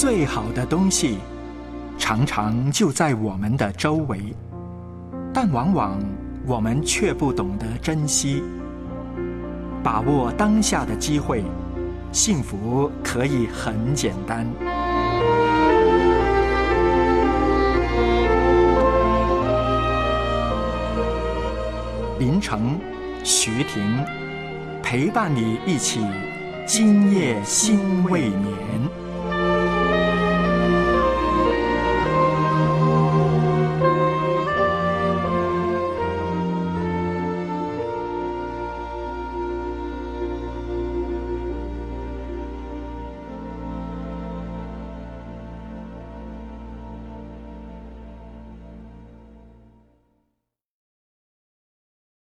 最好的东西，常常就在我们的周围，但往往我们却不懂得珍惜。把握当下的机会，幸福可以很简单。林城、徐婷陪伴你一起，今夜心未眠。